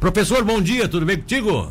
Professor, bom dia, tudo bem contigo?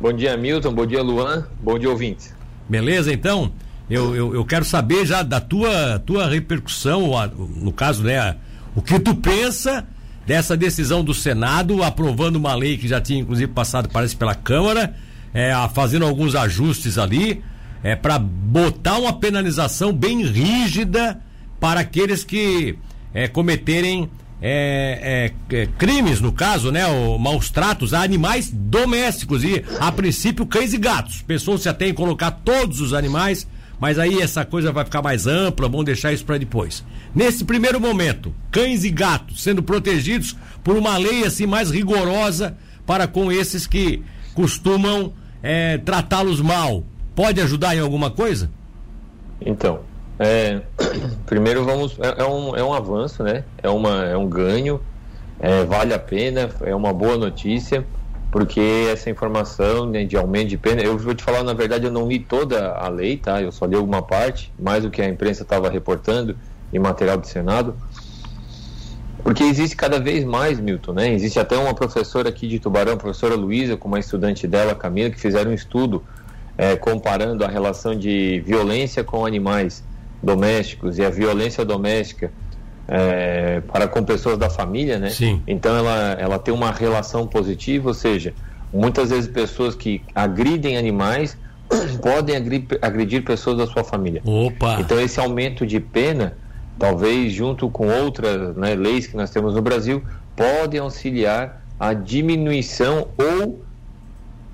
Bom dia, Milton, bom dia, Luan, bom dia, ouvintes. Beleza, então? Eu, eu, eu quero saber já da tua, tua repercussão, no caso, né, o que tu pensa dessa decisão do Senado aprovando uma lei que já tinha inclusive passado, parece, pela Câmara, é, fazendo alguns ajustes ali, é, para botar uma penalização bem rígida para aqueles que é, cometerem é, é, é, crimes, no caso, né? O, maus tratos a animais domésticos e, a princípio, cães e gatos. Pessoas se até em colocar todos os animais, mas aí essa coisa vai ficar mais ampla, vamos deixar isso para depois. Nesse primeiro momento, cães e gatos sendo protegidos por uma lei assim mais rigorosa para com esses que costumam é, tratá-los mal. Pode ajudar em alguma coisa? Então, é, primeiro vamos é, é, um, é um avanço, né? É, uma, é um ganho, é, vale a pena, é uma boa notícia, porque essa informação né, de aumento de pena, eu vou te falar, na verdade, eu não li toda a lei, tá? Eu só li alguma parte, mais do que a imprensa estava reportando em material do Senado. Porque existe cada vez mais, Milton, né? Existe até uma professora aqui de Tubarão, professora Luísa, com uma estudante dela, Camila, que fizeram um estudo é, comparando a relação de violência com animais domésticos e a violência doméstica é, para com pessoas da família, né? Sim. Então ela, ela tem uma relação positiva, ou seja, muitas vezes pessoas que agridem animais podem agredir pessoas da sua família. Opa! Então esse aumento de pena, talvez junto com outras né, leis que nós temos no Brasil, podem auxiliar a diminuição ou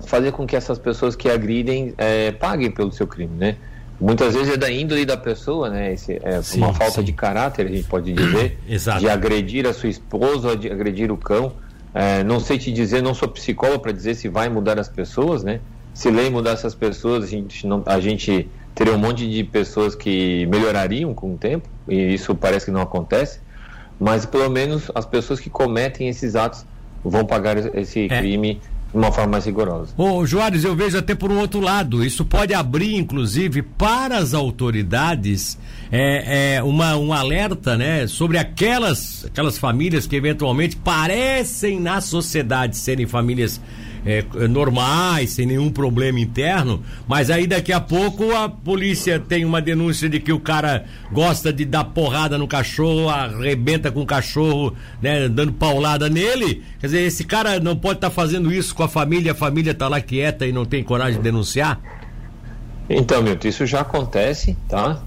fazer com que essas pessoas que agridem é, paguem pelo seu crime, né? Muitas vezes é da índole da pessoa, né? Esse, é sim, uma falta sim. de caráter, a gente pode dizer, de agredir a sua esposa, de agredir o cão. É, não sei te dizer, não sou psicólogo para dizer se vai mudar as pessoas, né? Se lei mudar essas pessoas, a gente, não, a gente teria um monte de pessoas que melhorariam com o tempo, e isso parece que não acontece. Mas pelo menos as pessoas que cometem esses atos vão pagar esse é. crime de uma forma mais rigorosa. Ô, Joares, eu vejo até por um outro lado. Isso pode abrir, inclusive, para as autoridades é, é, uma, um alerta né, sobre aquelas, aquelas famílias que eventualmente parecem na sociedade serem famílias é, normais, sem nenhum problema interno, mas aí daqui a pouco a polícia tem uma denúncia de que o cara gosta de dar porrada no cachorro, arrebenta com o cachorro, né, dando paulada nele. Quer dizer, esse cara não pode estar tá fazendo isso com a família, a família está lá quieta e não tem coragem de denunciar? Então, Milton, isso já acontece, tá?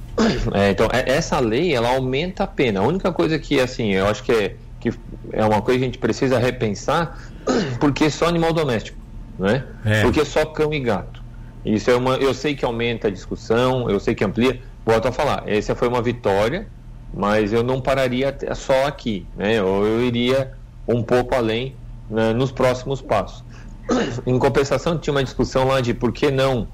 É, então, é, essa lei, ela aumenta a pena. A única coisa que, assim, eu acho que é, que é uma coisa que a gente precisa repensar porque só animal doméstico, né? É. Porque só cão e gato. Isso é uma, eu sei que aumenta a discussão, eu sei que amplia. Volto a falar, essa foi uma vitória, mas eu não pararia só aqui, né? Ou eu iria um pouco além né, nos próximos passos. Em compensação, tinha uma discussão lá de por que não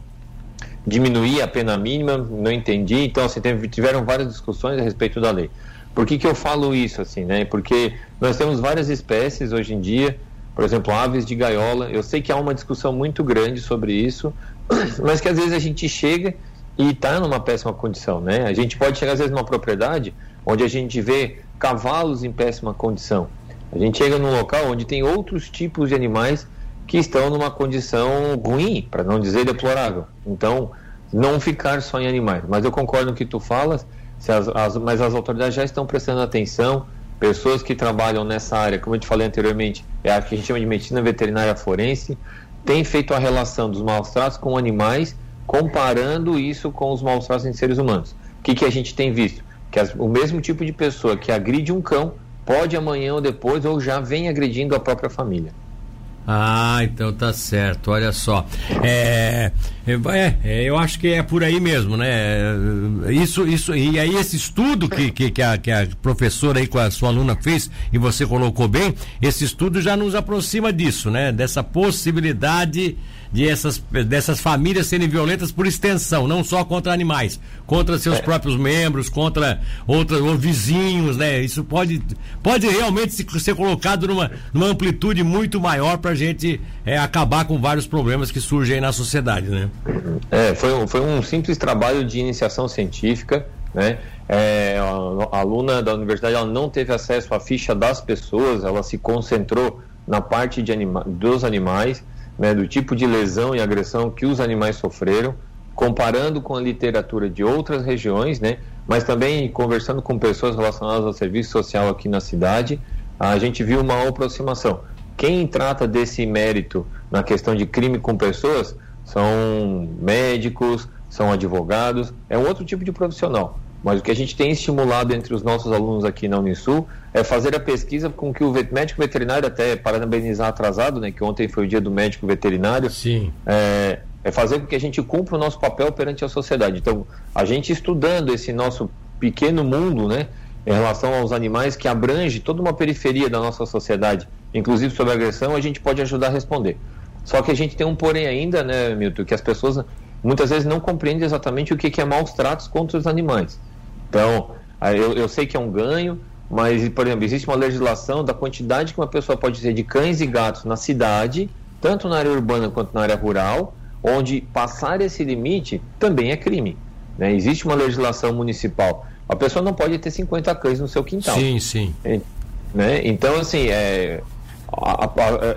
diminuir a pena mínima, não entendi. Então, assim, tiveram várias discussões a respeito da lei. Por que, que eu falo isso, assim, né? Porque nós temos várias espécies hoje em dia por exemplo, aves de gaiola. Eu sei que há uma discussão muito grande sobre isso, mas que às vezes a gente chega e está numa péssima condição, né? A gente pode chegar às vezes numa propriedade onde a gente vê cavalos em péssima condição. A gente chega num local onde tem outros tipos de animais que estão numa condição ruim, para não dizer deplorável. Então, não ficar só em animais. Mas eu concordo com o que tu falas, as, as, mas as autoridades já estão prestando atenção pessoas que trabalham nessa área, como eu te falei anteriormente, é a que a gente chama de medicina veterinária forense, tem feito a relação dos maus tratos com animais, comparando isso com os maus tratos em seres humanos. O que, que a gente tem visto? Que as, o mesmo tipo de pessoa que agride um cão pode amanhã ou depois ou já vem agredindo a própria família. Ah, então tá certo, olha só. É, é, é, eu acho que é por aí mesmo, né? Isso, isso, e aí esse estudo que, que, que, a, que a professora aí com a sua aluna fez, e você colocou bem, esse estudo já nos aproxima disso, né? Dessa possibilidade de essas, dessas famílias serem violentas por extensão, não só contra animais, contra seus é. próprios membros, contra outros ou vizinhos, né? Isso pode, pode realmente ser colocado numa, numa amplitude muito maior para a gente é, acabar com vários problemas que surgem aí na sociedade, né? É, foi um, foi um simples trabalho de iniciação científica, né? É, a, a aluna da universidade ela não teve acesso à ficha das pessoas, ela se concentrou na parte de anima dos animais, né, do tipo de lesão e agressão que os animais sofreram, comparando com a literatura de outras regiões, né, mas também conversando com pessoas relacionadas ao serviço social aqui na cidade, a gente viu uma aproximação. Quem trata desse mérito na questão de crime com pessoas são médicos, são advogados, é um outro tipo de profissional. Mas o que a gente tem estimulado entre os nossos alunos aqui na Unisul é fazer a pesquisa com que o médico veterinário, até parabenizar atrasado, né, que ontem foi o dia do médico veterinário, Sim. É, é fazer com que a gente cumpra o nosso papel perante a sociedade. Então, a gente estudando esse nosso pequeno mundo, né, em relação aos animais que abrange toda uma periferia da nossa sociedade, inclusive sobre agressão, a gente pode ajudar a responder. Só que a gente tem um porém ainda, né, Milton, que as pessoas muitas vezes não compreendem exatamente o que é maus tratos contra os animais. Então, eu, eu sei que é um ganho, mas, por exemplo, existe uma legislação da quantidade que uma pessoa pode ter de cães e gatos na cidade, tanto na área urbana quanto na área rural, onde passar esse limite também é crime. Né? Existe uma legislação municipal. A pessoa não pode ter 50 cães no seu quintal. Sim, sim. Né? Então, assim, é,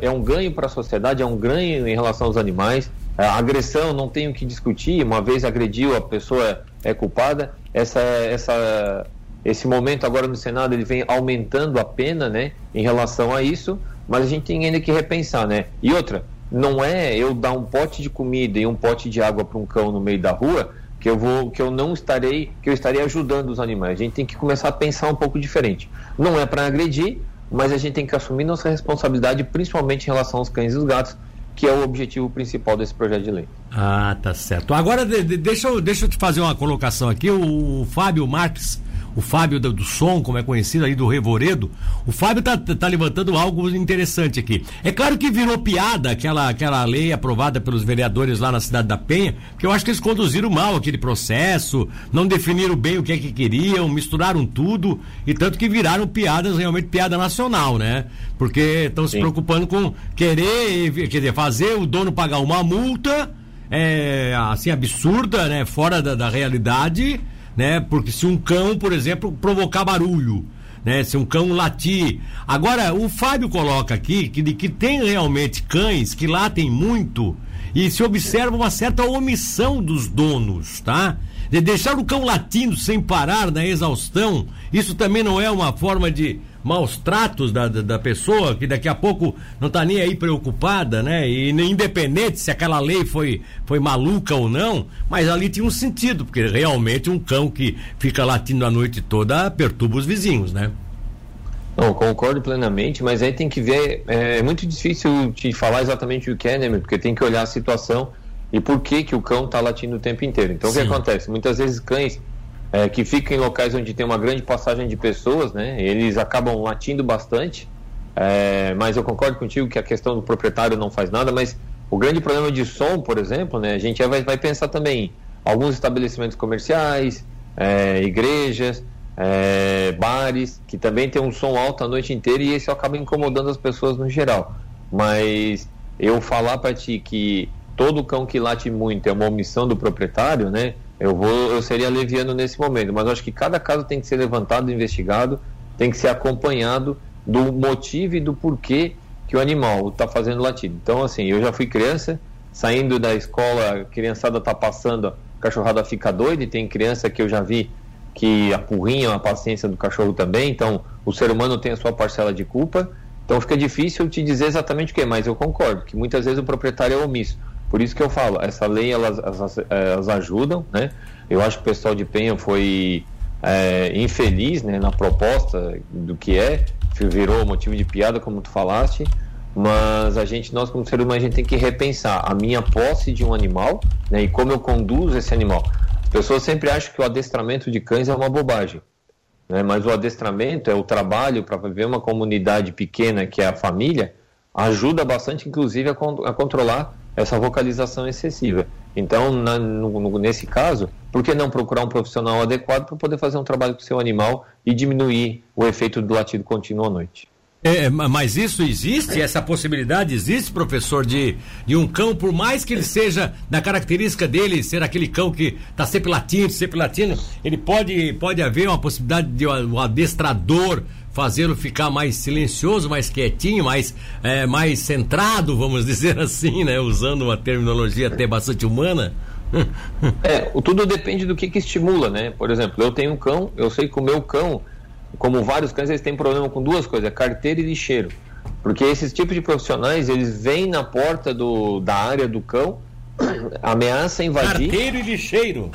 é um ganho para a sociedade, é um ganho em relação aos animais. A agressão, não tenho que discutir, uma vez agrediu, a pessoa é culpada. Essa, essa, esse momento agora no Senado, ele vem aumentando a pena, né, em relação a isso, mas a gente tem ainda que repensar, né? E outra, não é eu dar um pote de comida e um pote de água para um cão no meio da rua que eu vou que eu não estarei que eu estarei ajudando os animais. A gente tem que começar a pensar um pouco diferente. Não é para agredir, mas a gente tem que assumir nossa responsabilidade, principalmente em relação aos cães e os gatos, que é o objetivo principal desse projeto de lei. Ah, tá certo. Agora, de, de, deixa, eu, deixa eu te fazer uma colocação aqui. O, o Fábio Marques o Fábio do, do, Som, como é conhecido aí do Revoredo, o Fábio tá, tá levantando algo interessante aqui. É claro que virou piada aquela, aquela lei aprovada pelos vereadores lá na cidade da Penha, porque eu acho que eles conduziram mal aquele processo, não definiram bem o que é que queriam, misturaram tudo, e tanto que viraram piadas, realmente piada nacional, né? Porque estão se preocupando com querer, quer dizer, fazer o dono pagar uma multa, é, assim, absurda, né? Fora da, da realidade, né? Porque se um cão, por exemplo, provocar barulho, né? Se um cão latir. Agora, o Fábio coloca aqui que, que tem realmente cães que latem muito e se observa uma certa omissão dos donos, tá? De deixar o cão latindo sem parar na exaustão, isso também não é uma forma de maus tratos da, da, da, pessoa, que daqui a pouco não está nem aí preocupada, né? E independente se aquela lei foi, foi maluca ou não, mas ali tinha um sentido, porque realmente um cão que fica latindo a noite toda perturba os vizinhos, né? Não, concordo plenamente, mas aí tem que ver, é, é muito difícil te falar exatamente o que é, né, porque tem que olhar a situação e por que que o cão está latindo o tempo inteiro. Então Sim. o que acontece? Muitas vezes cães é, que ficam em locais onde tem uma grande passagem de pessoas, né? Eles acabam latindo bastante. É, mas eu concordo contigo que a questão do proprietário não faz nada, mas o grande problema de som, por exemplo, né? A gente vai, vai pensar também alguns estabelecimentos comerciais, é, igrejas, é, bares, que também tem um som alto a noite inteira e isso acaba incomodando as pessoas no geral. Mas eu falar para ti que todo cão que late muito é uma omissão do proprietário, né? Eu vou, eu seria leviano nesse momento, mas acho que cada caso tem que ser levantado, investigado, tem que ser acompanhado do motivo e do porquê que o animal está fazendo latido. Então, assim, eu já fui criança, saindo da escola, a criançada está passando, a cachorrada fica doida, e tem criança que eu já vi que apurrinha a paciência do cachorro também, então o ser humano tem a sua parcela de culpa, então fica difícil te dizer exatamente o que, mas eu concordo que muitas vezes o proprietário é omisso. Por isso que eu falo, essa lei elas, elas, elas ajudam, né? Eu acho que o pessoal de Penha foi é, infeliz né, na proposta do que é, virou motivo de piada, como tu falaste, mas a gente, nós como ser humano, a gente tem que repensar a minha posse de um animal né, e como eu conduzo esse animal. As pessoas sempre acham que o adestramento de cães é uma bobagem, né, mas o adestramento é o trabalho para viver uma comunidade pequena que é a família, ajuda bastante, inclusive, a, con a controlar essa vocalização excessiva. Então, na, no, nesse caso, por que não procurar um profissional adequado para poder fazer um trabalho com o seu animal e diminuir o efeito do latido contínuo à noite? É, mas isso existe? Essa possibilidade existe, professor, de, de um cão, por mais que ele seja, na característica dele, ser aquele cão que está sempre latindo, sempre latindo, ele pode, pode haver uma possibilidade de um adestrador fazê-lo ficar mais silencioso, mais quietinho, mais, é, mais centrado, vamos dizer assim, né? Usando uma terminologia até bastante humana. É, tudo depende do que, que estimula, né? Por exemplo, eu tenho um cão, eu sei que o meu cão, como vários cães, eles têm problema com duas coisas, carteira e lixeiro. Porque esses tipos de profissionais, eles vêm na porta do, da área do cão, ameaça invadir. Carteiro e lixeiro.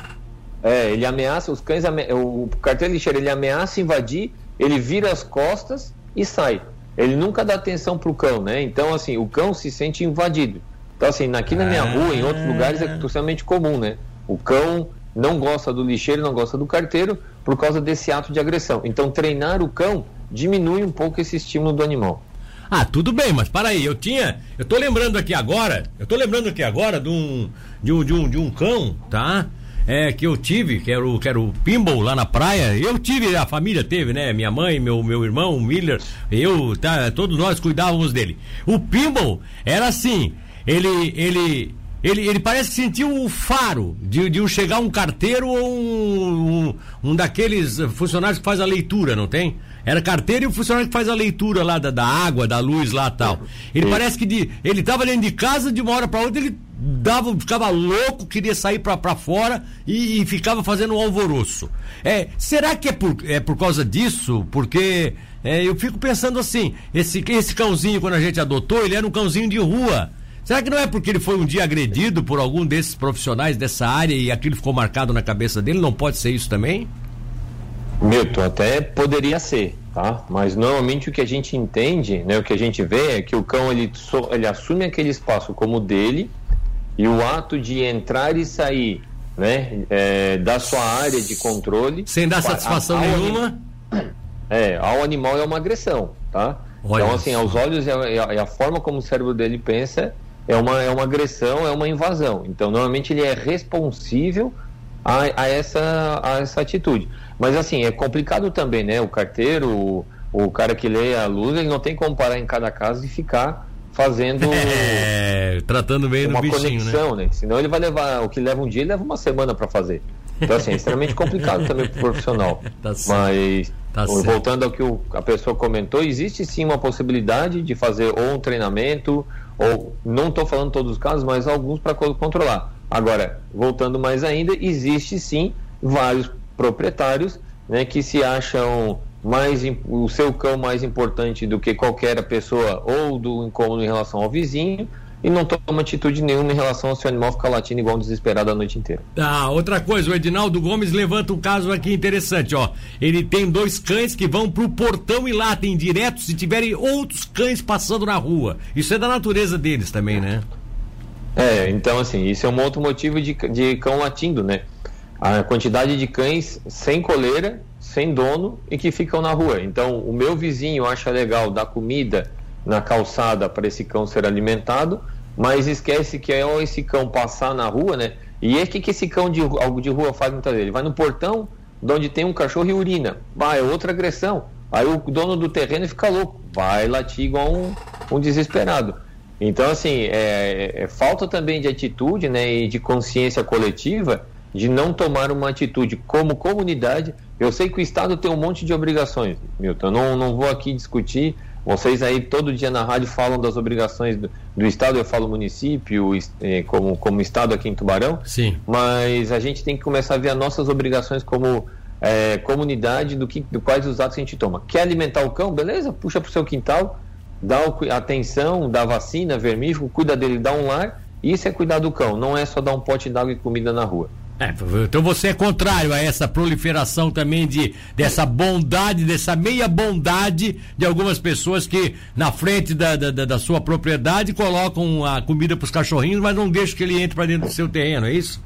É, ele ameaça, os cães, o carteiro e lixeiro, ele ameaça invadir, ele vira as costas e sai. Ele nunca dá atenção pro cão, né? Então, assim, o cão se sente invadido. Então, assim, aqui na minha rua, em outros lugares, é totalmente comum, né? O cão não gosta do lixeiro, não gosta do carteiro, por causa desse ato de agressão. Então, treinar o cão diminui um pouco esse estímulo do animal. Ah, tudo bem, mas para aí, eu tinha, eu tô lembrando aqui agora, eu tô lembrando aqui agora de um de um, de um, de um cão, tá? É, que eu tive, que era, o, que era o Pinball lá na praia. Eu tive, a família teve, né? Minha mãe, meu, meu irmão, o Miller, eu, tá, todos nós cuidávamos dele. O Pinball era assim, ele, ele, ele, ele parece que sentiu o faro de, de chegar um carteiro ou um, um, um, daqueles funcionários que faz a leitura, não tem? Era carteiro e o funcionário que faz a leitura lá da, da água, da luz lá tal. Ele parece que de, ele estava dentro de casa, de uma hora para outra, ele dava, ficava louco, queria sair para fora e, e, ficava fazendo um alvoroço. É, será que é por, é por causa disso? Porque é, eu fico pensando assim, esse, esse cãozinho, quando a gente adotou, ele era um cãozinho de rua. Será que não é porque ele foi um dia agredido por algum desses profissionais dessa área e aquilo ficou marcado na cabeça dele? Não pode ser isso também? Milton, até poderia ser, tá? Mas normalmente o que a gente entende, né, o que a gente vê é que o cão ele, ele assume aquele espaço como dele e o ato de entrar e sair, né, é, da sua área de controle, sem dar satisfação ao, nenhuma, é, ao animal é uma agressão, tá? Olha então assim, aos olhos e a, a forma como o cérebro dele pensa é uma, é uma agressão, é uma invasão. Então, normalmente ele é responsível a, a, essa, a essa atitude. Mas, assim, é complicado também, né? O carteiro, o, o cara que lê a luz, ele não tem como parar em cada casa e ficar fazendo. É, tratando bem uma bichinho, né? conexão, né? né? Senão ele vai levar. O que leva um dia, ele leva uma semana para fazer. Então, assim, é extremamente complicado também para o profissional. Tá Mas, tá voltando ao que o, a pessoa comentou, existe sim uma possibilidade de fazer ou um treinamento ou não estou falando todos os casos, mas alguns para controlar. Agora, voltando mais ainda, existe sim vários proprietários né, que se acham mais o seu cão mais importante do que qualquer pessoa ou do incômodo em relação ao vizinho e não toma atitude nenhuma em relação ao seu animal ficar latindo igual um desesperado a noite inteira. Ah, outra coisa, o Edinaldo Gomes levanta um caso aqui interessante, ó. Ele tem dois cães que vão pro portão e latem direto se tiverem outros cães passando na rua. Isso é da natureza deles também, né? É, então assim, isso é um outro motivo de, de cão latindo, né? A quantidade de cães sem coleira, sem dono e que ficam na rua. Então, o meu vizinho acha legal dar comida na calçada para esse cão ser alimentado, mas esquece que é esse cão passar na rua, né? E é que, que esse cão de, de rua faz muitas vezes? Ele vai no portão de onde tem um cachorro e urina. Vai, é outra agressão. Aí o dono do terreno fica louco, vai latir igual um, um desesperado. Então, assim, é, é, falta também de atitude né, e de consciência coletiva de não tomar uma atitude como comunidade. Eu sei que o Estado tem um monte de obrigações, Milton. Eu não, não vou aqui discutir vocês aí todo dia na rádio falam das obrigações do, do Estado, eu falo município, eh, como, como Estado aqui em Tubarão. Sim. Mas a gente tem que começar a ver as nossas obrigações como eh, comunidade, do que, do quais os atos que a gente toma. Quer alimentar o cão? Beleza, puxa para o seu quintal, dá o, atenção, dá vacina, vermífugo, cuida dele, dá um lar. Isso é cuidar do cão, não é só dar um pote d'água e comida na rua. É, então você é contrário a essa proliferação também de dessa bondade, dessa meia bondade de algumas pessoas que na frente da, da, da sua propriedade colocam a comida para os cachorrinhos, mas não deixam que ele entre para dentro do seu terreno, é isso?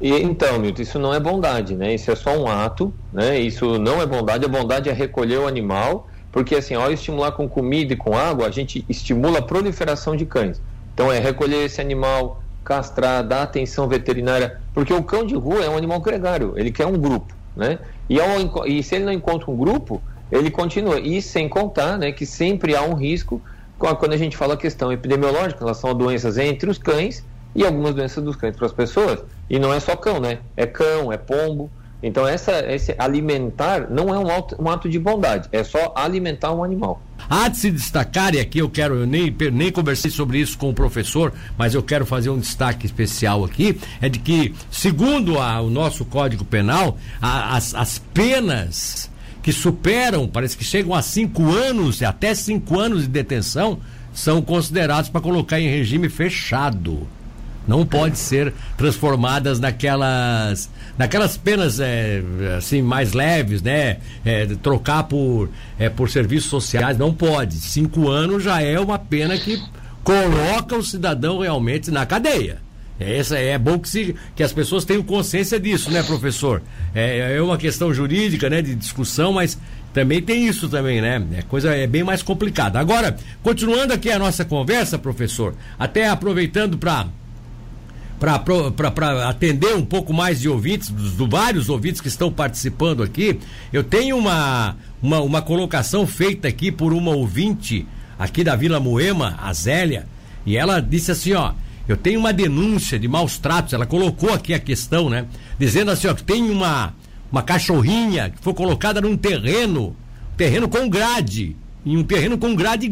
E, então, Milton, isso não é bondade, né? Isso é só um ato, né? Isso não é bondade, a bondade é recolher o animal, porque assim, ao estimular com comida e com água, a gente estimula a proliferação de cães. Então é recolher esse animal, castrar, dar atenção veterinária, porque o cão de rua é um animal gregário, ele quer um grupo, né? E, ao, e se ele não encontra um grupo, ele continua. E sem contar, né, que sempre há um risco quando a gente fala a questão epidemiológica em relação a doenças entre os cães e algumas doenças dos cães para as pessoas. E não é só cão, né? É cão, é pombo. Então, essa, esse alimentar não é um ato, um ato de bondade, é só alimentar um animal. Há de se destacar, e aqui eu quero, eu nem, nem conversei sobre isso com o professor, mas eu quero fazer um destaque especial aqui, é de que, segundo a, o nosso Código Penal, a, as, as penas que superam, parece que chegam a cinco anos, até cinco anos de detenção, são considerados para colocar em regime fechado não pode ser transformadas naquelas naquelas penas é, assim mais leves, né? É, trocar por é, por serviços sociais não pode. Cinco anos já é uma pena que coloca o cidadão realmente na cadeia. Essa é bom que, se, que as pessoas tenham consciência disso, né, professor? É, é uma questão jurídica, né, de discussão, mas também tem isso também, né? É coisa é bem mais complicada. Agora, continuando aqui a nossa conversa, professor, até aproveitando para para atender um pouco mais de ouvintes, dos, vários ouvintes que estão participando aqui, eu tenho uma, uma, uma colocação feita aqui por uma ouvinte aqui da Vila Moema, a Zélia, e ela disse assim, ó, eu tenho uma denúncia de maus tratos, ela colocou aqui a questão, né? Dizendo assim, ó, que tem uma, uma cachorrinha que foi colocada num terreno, terreno com grade, em um terreno com grade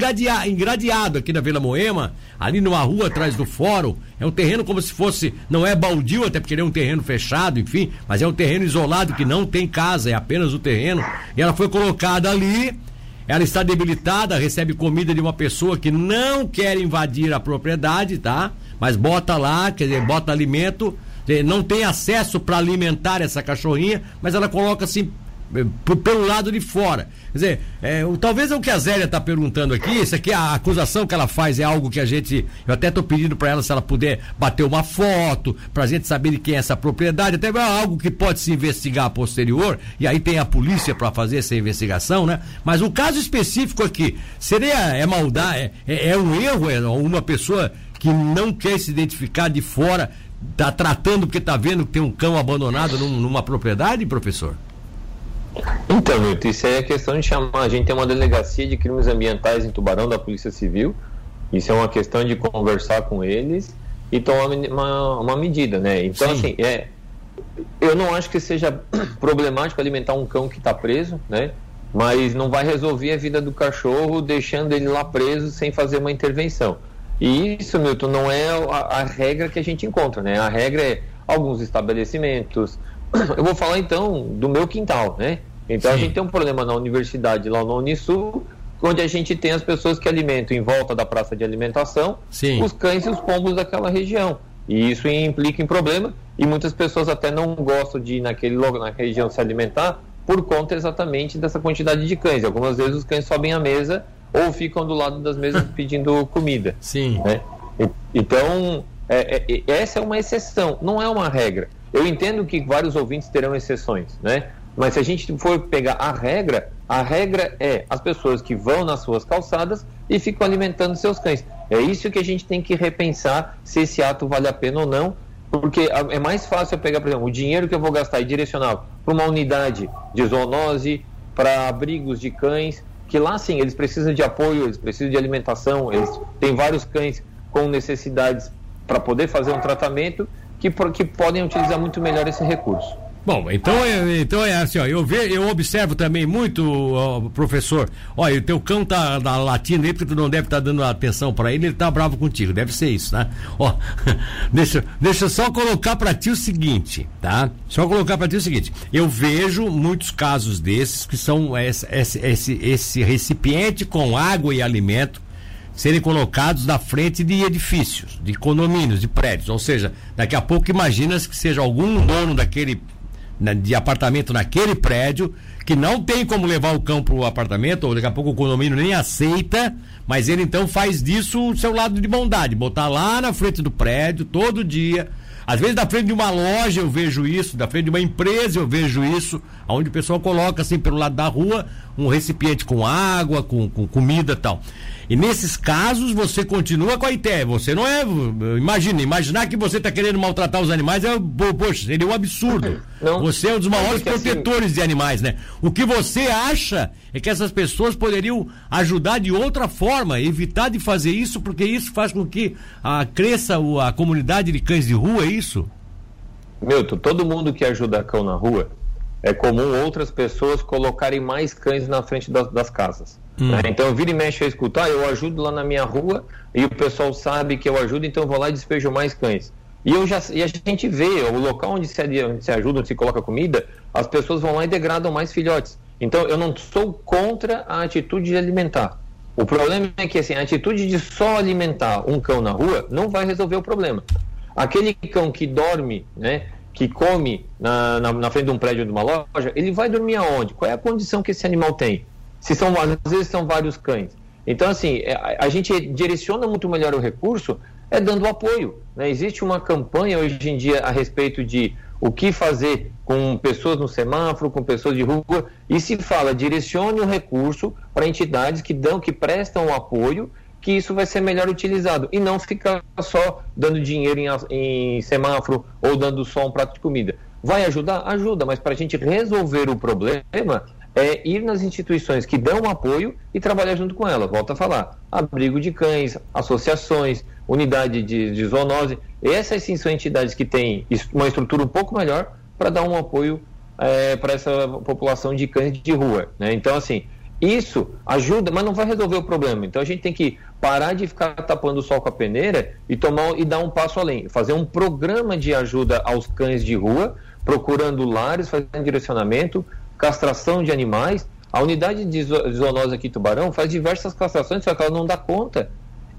engradeado aqui na Vila Moema, ali numa rua atrás do fórum. É um terreno como se fosse, não é baldio, até porque ele é um terreno fechado, enfim, mas é um terreno isolado que não tem casa, é apenas o terreno. E ela foi colocada ali, ela está debilitada, recebe comida de uma pessoa que não quer invadir a propriedade, tá? Mas bota lá, quer dizer, bota alimento, não tem acesso para alimentar essa cachorrinha, mas ela coloca assim pelo lado de fora. Quer dizer, é, talvez é o que a Zélia está perguntando aqui, isso aqui, a acusação que ela faz é algo que a gente, eu até estou pedindo para ela se ela puder bater uma foto, para a gente saber de quem é essa propriedade, até é algo que pode se investigar posterior, e aí tem a polícia para fazer essa investigação, né? Mas o caso específico aqui, seria, é maldade, é, é, é um erro, é uma pessoa que não quer se identificar de fora, tá tratando porque tá vendo que tem um cão abandonado num, numa propriedade, professor? Então, Milton, isso aí é questão de chamar. A gente tem uma delegacia de crimes ambientais em Tubarão da Polícia Civil. Isso é uma questão de conversar com eles e tomar uma, uma medida, né? Então, Sim. assim, é, eu não acho que seja problemático alimentar um cão que está preso, né? Mas não vai resolver a vida do cachorro deixando ele lá preso sem fazer uma intervenção. E isso, Milton, não é a, a regra que a gente encontra, né? A regra é alguns estabelecimentos, eu vou falar então do meu quintal, né? Então Sim. a gente tem um problema na universidade lá no Unisul, onde a gente tem as pessoas que alimentam em volta da praça de alimentação Sim. os cães e os pombos daquela região. E isso implica em problema, e muitas pessoas até não gostam de ir naquele logo na região se alimentar por conta exatamente dessa quantidade de cães. Algumas vezes os cães sobem à mesa ou ficam do lado das mesas pedindo comida. Sim. Né? Então, é, é, essa é uma exceção, não é uma regra. Eu entendo que vários ouvintes terão exceções, né? Mas se a gente for pegar a regra, a regra é as pessoas que vão nas suas calçadas e ficam alimentando seus cães. É isso que a gente tem que repensar se esse ato vale a pena ou não, porque é mais fácil eu pegar, por exemplo, o dinheiro que eu vou gastar e direcionar para uma unidade de zoonose, para abrigos de cães, que lá sim eles precisam de apoio, eles precisam de alimentação, eles têm vários cães com necessidades para poder fazer um tratamento que, que podem utilizar muito melhor esse recurso. Bom, então é, então é assim, ó, eu, ve, eu observo também muito, ó, professor, olha, o teu cão tá, tá latindo aí porque tu não deve estar tá dando atenção para ele, ele tá bravo contigo, deve ser isso, né? Ó, deixa, deixa eu só colocar para ti o seguinte, tá? Só colocar para ti o seguinte, eu vejo muitos casos desses que são esse, esse, esse, esse recipiente com água e alimento serem colocados na frente de edifícios, de condomínios, de prédios. Ou seja, daqui a pouco imagina-se que seja algum dono daquele de apartamento naquele prédio que não tem como levar o cão para o apartamento, ou daqui a pouco o condomínio nem aceita, mas ele então faz disso o seu lado de bondade, botar lá na frente do prédio todo dia. Às vezes, da frente de uma loja eu vejo isso, da frente de uma empresa eu vejo isso, onde o pessoal coloca assim pelo lado da rua um recipiente com água, com, com comida e tal. E nesses casos você continua com a ideia. Você não é. Imagina, imaginar que você está querendo maltratar os animais é. Poxa, seria um absurdo. Não, você é um dos maiores assim- protetores assim... de animais, né? O que você acha é que essas pessoas poderiam ajudar de outra forma, evitar de fazer isso, porque isso faz com que a, cresça a comunidade de cães de rua, é isso? Milton, todo mundo que ajuda cão na rua é comum outras pessoas colocarem mais cães na frente das, das casas. Hum. Né? Então, vira e mexe a escutar, eu ajudo lá na minha rua e o pessoal sabe que eu ajudo, então eu vou lá e despejo mais cães. E, eu já, e a gente vê, o local onde se, onde se ajuda, onde se coloca comida, as pessoas vão lá e degradam mais filhotes. Então, eu não sou contra a atitude de alimentar. O problema é que assim, a atitude de só alimentar um cão na rua não vai resolver o problema. Aquele cão que dorme, né, que come na, na, na, frente de um prédio de uma loja, ele vai dormir aonde? Qual é a condição que esse animal tem? Se são, às vezes são vários cães. Então, assim, é, a, a gente direciona muito melhor o recurso é dando apoio. Né? Existe uma campanha hoje em dia a respeito de o que fazer com pessoas no semáforo, com pessoas de rua, e se fala, direcione o recurso para entidades que dão, que prestam apoio, que isso vai ser melhor utilizado, e não ficar só dando dinheiro em, em semáforo ou dando só um prato de comida. Vai ajudar? Ajuda, mas para a gente resolver o problema, é ir nas instituições que dão apoio e trabalhar junto com elas. Volto a falar: abrigo de cães, associações, unidade de, de zoonose. Essas sim são entidades que têm uma estrutura um pouco melhor para dar um apoio é, para essa população de cães de rua. Né? Então, assim, isso ajuda, mas não vai resolver o problema. Então a gente tem que parar de ficar tapando o sol com a peneira e tomar e dar um passo além, fazer um programa de ajuda aos cães de rua, procurando lares, fazendo direcionamento, castração de animais. A unidade de zoonose aqui Tubarão faz diversas castrações, só que ela não dá conta.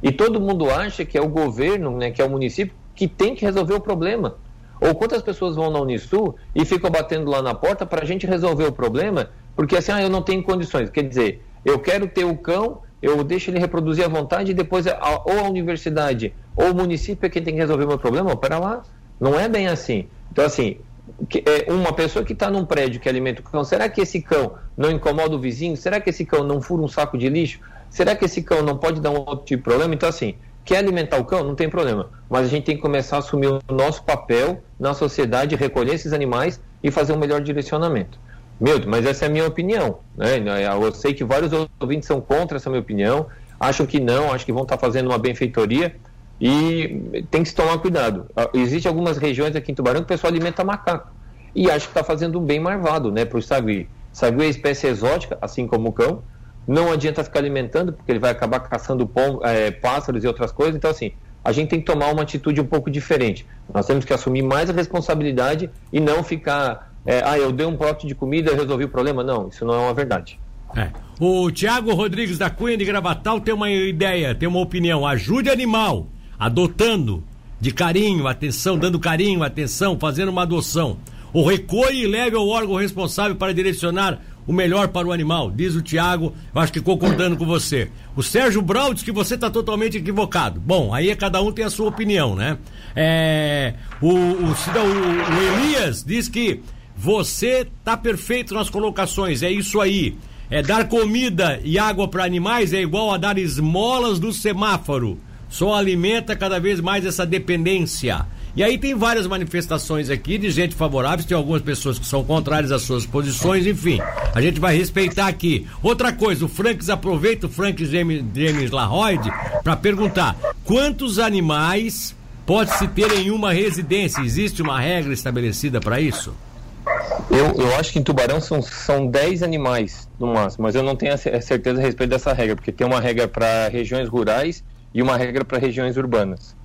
E todo mundo acha que é o governo, né, que é o município, que tem que resolver o problema. Ou quantas pessoas vão na Unisul e ficam batendo lá na porta para a gente resolver o problema, porque assim, ah, eu não tenho condições. Quer dizer, eu quero ter o cão, eu deixo ele reproduzir à vontade e depois a, ou a universidade ou o município é quem tem que resolver o meu problema. Pera lá, não é bem assim. Então, assim, é, uma pessoa que está num prédio que alimenta o cão, será que esse cão não incomoda o vizinho? Será que esse cão não fura um saco de lixo? Será que esse cão não pode dar um outro tipo de problema? Então, assim, quer alimentar o cão? Não tem problema. Mas a gente tem que começar a assumir o nosso papel na sociedade, recolher esses animais e fazer um melhor direcionamento. Milton, mas essa é a minha opinião. Né? Eu sei que vários ouvintes são contra essa minha opinião, acham que não, acham que vão estar fazendo uma benfeitoria e tem que se tomar cuidado. Ah, Existem algumas regiões aqui em Tubarão que o pessoal alimenta macaco e acha que está fazendo um bem marvado né, para o sagui. Sagui é espécie exótica, assim como o cão, não adianta ficar alimentando, porque ele vai acabar caçando pom, é, pássaros e outras coisas. Então, assim, a gente tem que tomar uma atitude um pouco diferente. Nós temos que assumir mais a responsabilidade e não ficar, é, ah, eu dei um pote de comida e resolvi o problema. Não, isso não é uma verdade. É. O Tiago Rodrigues da Cunha de Gravatal tem uma ideia, tem uma opinião. Ajude animal, adotando, de carinho, atenção, dando carinho, atenção, fazendo uma adoção. O recolhe e leve ao órgão responsável para direcionar o melhor para o animal, diz o Tiago, eu acho que concordando com você. O Sérgio Brau diz que você está totalmente equivocado. Bom, aí é cada um tem a sua opinião, né? É, o, o, o, Elias diz que você tá perfeito nas colocações, é isso aí. É dar comida e água para animais é igual a dar esmolas do semáforo. Só alimenta cada vez mais essa dependência. E aí tem várias manifestações aqui de gente favorável, tem algumas pessoas que são contrárias às suas posições, enfim. A gente vai respeitar aqui. Outra coisa, o Franks aproveita o Frank James, James Laroide para perguntar: quantos animais pode se ter em uma residência? Existe uma regra estabelecida para isso? Eu, eu acho que em Tubarão são, são 10 animais no máximo, mas eu não tenho a certeza a respeito dessa regra, porque tem uma regra para regiões rurais e uma regra para regiões urbanas.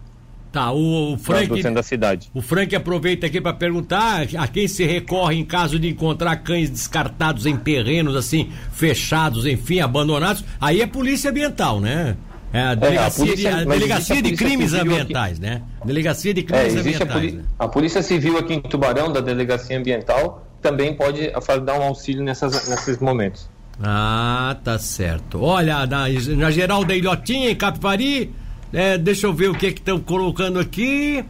Tá, o, o Frank. da cidade. O Frank aproveita aqui para perguntar a quem se recorre em caso de encontrar cães descartados em terrenos assim, fechados, enfim, abandonados. Aí é polícia ambiental, né? É a delegacia, é, a polícia, de, a delegacia a de crimes ambientais, aqui. né? Delegacia de crimes é, ambientais. A, né? a, Polícia Civil aqui em Tubarão, da Delegacia Ambiental, também pode dar um auxílio nessas, nesses momentos. Ah, tá certo. Olha, na, na geral da Ilhotinha, em Capivari, é, deixa eu ver o que estão colocando aqui.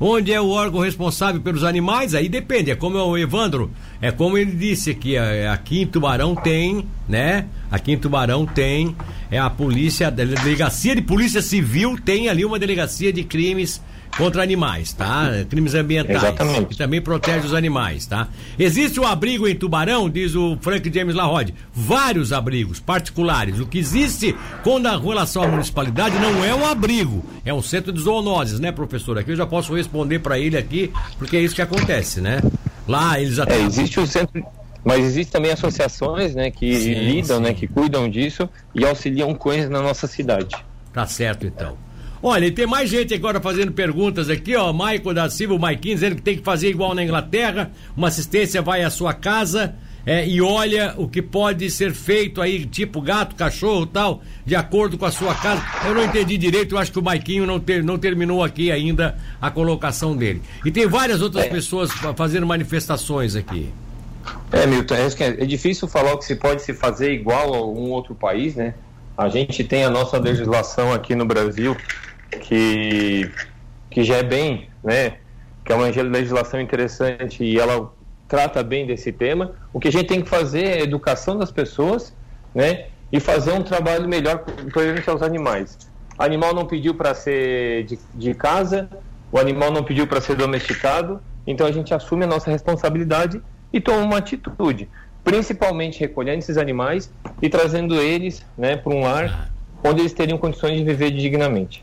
Onde é o órgão responsável pelos animais? Aí depende, é como o Evandro, é como ele disse é, aqui em Tubarão tem, né? Aqui em Tubarão tem, é a polícia, a delegacia de polícia civil tem ali uma delegacia de crimes contra animais, tá? Crimes ambientais. Exatamente. Que também protege os animais, tá? Existe um abrigo em Tubarão, diz o Frank James Larode. Vários abrigos particulares. O que existe com a relação à municipalidade não é um abrigo, é um centro de zoonoses, né, professor? Aqui eu já posso responder para ele aqui, porque é isso que acontece, né? Lá eles até. É, existe o centro. Mas existem também associações né, que sim, lidam, né, sim. né, que cuidam disso e auxiliam cães na nossa cidade. Tá certo então. Olha, e tem mais gente agora fazendo perguntas aqui, ó. Maico da Silva, o Maiquinho, dizendo que tem que fazer igual na Inglaterra. Uma assistência vai à sua casa é, e olha o que pode ser feito aí, tipo gato, cachorro tal, de acordo com a sua casa. Eu não entendi direito, eu acho que o Maiquinho não, ter, não terminou aqui ainda a colocação dele. E tem várias outras é. pessoas fazendo manifestações aqui. É, Milton, é, é difícil falar que se pode se fazer igual a um outro país, né? A gente tem a nossa legislação aqui no Brasil que, que já é bem, né? Que é uma legislação interessante e ela trata bem desse tema. O que a gente tem que fazer é a educação das pessoas, né? E fazer um trabalho melhor para os animais. O animal não pediu para ser de, de casa, o animal não pediu para ser domesticado, então a gente assume a nossa responsabilidade e toma uma atitude principalmente recolhendo esses animais e trazendo eles né, para um lar onde eles teriam condições de viver dignamente.